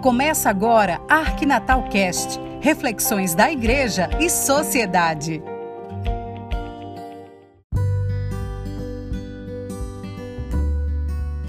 Começa agora Arquinatal Cast, reflexões da igreja e sociedade.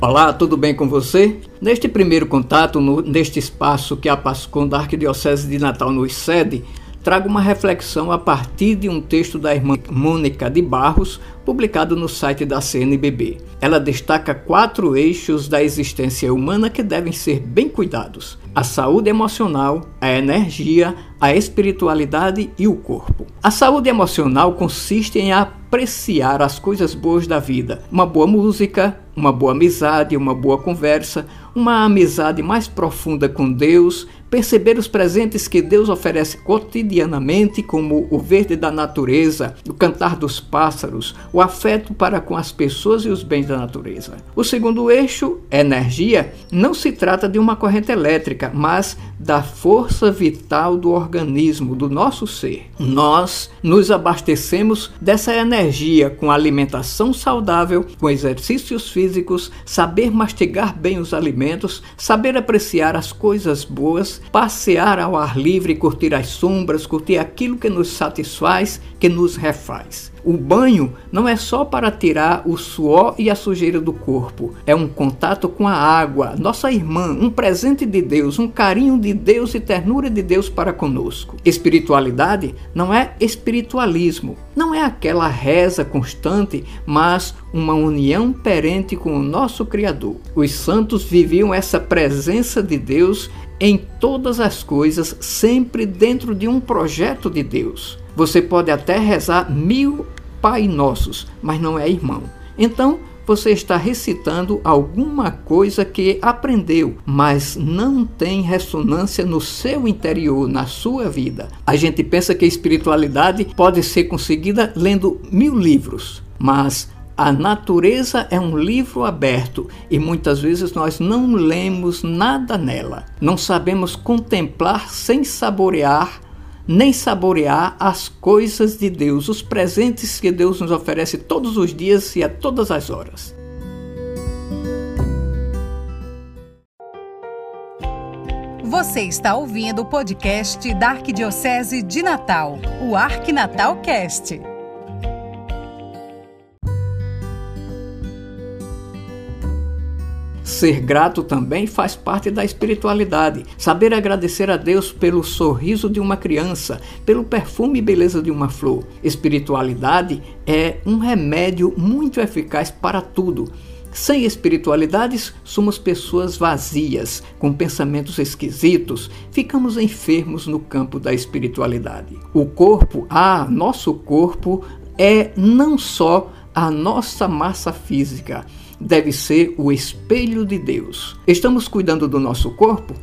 Olá, tudo bem com você? Neste primeiro contato, no, neste espaço que a Pascom da Arquidiocese de Natal nos cede, trago uma reflexão a partir de um texto da irmã Mônica de Barros, publicado no site da CNBB. Ela destaca quatro eixos da existência humana que devem ser bem cuidados: a saúde emocional, a energia, a espiritualidade e o corpo. A saúde emocional consiste em apreciar as coisas boas da vida, uma boa música, uma boa amizade, uma boa conversa, uma amizade mais profunda com Deus, perceber os presentes que Deus oferece cotidianamente, como o verde da natureza, o cantar dos pássaros, o afeto para com as pessoas e os bens da natureza. O segundo eixo, energia, não se trata de uma corrente elétrica, mas da força vital do organismo, do nosso ser. Nós nos abastecemos dessa energia com alimentação saudável, com exercícios físicos, saber mastigar bem os alimentos, saber apreciar as coisas boas passear ao ar livre, curtir as sombras, curtir aquilo que nos satisfaz, que nos refaz. O banho não é só para tirar o suor e a sujeira do corpo, é um contato com a água, nossa irmã, um presente de Deus, um carinho de Deus e ternura de Deus para conosco. Espiritualidade não é espiritualismo, não é aquela reza constante, mas uma união perente com o nosso Criador. Os santos viviam essa presença de Deus em todas as coisas, sempre dentro de um projeto de Deus. Você pode até rezar mil Pai Nossos, mas não é irmão. Então, você está recitando alguma coisa que aprendeu, mas não tem ressonância no seu interior, na sua vida. A gente pensa que a espiritualidade pode ser conseguida lendo mil livros, mas a natureza é um livro aberto e muitas vezes nós não lemos nada nela. Não sabemos contemplar sem saborear, nem saborear as coisas de Deus, os presentes que Deus nos oferece todos os dias e a todas as horas. Você está ouvindo o podcast da Arquidiocese de Natal, o Arquinatal Cast. Ser grato também faz parte da espiritualidade. Saber agradecer a Deus pelo sorriso de uma criança, pelo perfume e beleza de uma flor. Espiritualidade é um remédio muito eficaz para tudo. Sem espiritualidades, somos pessoas vazias, com pensamentos esquisitos, ficamos enfermos no campo da espiritualidade. O corpo, ah, nosso corpo, é não só a nossa massa física, deve ser o espelho de Deus. Estamos cuidando do nosso corpo?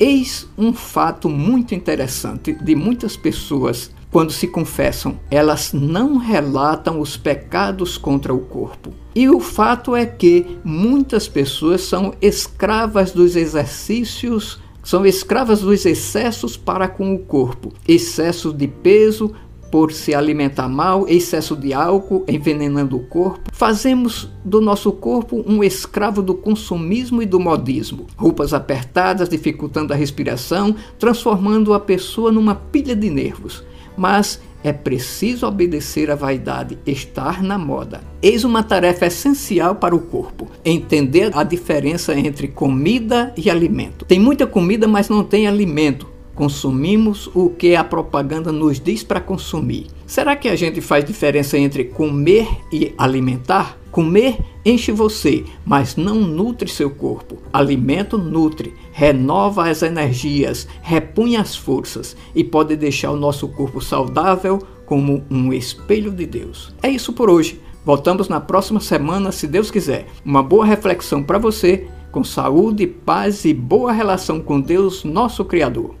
Eis um fato muito interessante de muitas pessoas quando se confessam, elas não relatam os pecados contra o corpo. E o fato é que muitas pessoas são escravas dos exercícios, são escravas dos excessos para com o corpo, excesso de peso, por se alimentar mal, excesso de álcool envenenando o corpo. Fazemos do nosso corpo um escravo do consumismo e do modismo. Roupas apertadas, dificultando a respiração, transformando a pessoa numa pilha de nervos. Mas é preciso obedecer à vaidade, estar na moda. Eis uma tarefa essencial para o corpo: entender a diferença entre comida e alimento. Tem muita comida, mas não tem alimento. Consumimos o que a propaganda nos diz para consumir. Será que a gente faz diferença entre comer e alimentar? Comer enche você, mas não nutre seu corpo. Alimento nutre, renova as energias, repunha as forças e pode deixar o nosso corpo saudável como um espelho de Deus. É isso por hoje. Voltamos na próxima semana, se Deus quiser. Uma boa reflexão para você, com saúde, paz e boa relação com Deus, nosso Criador.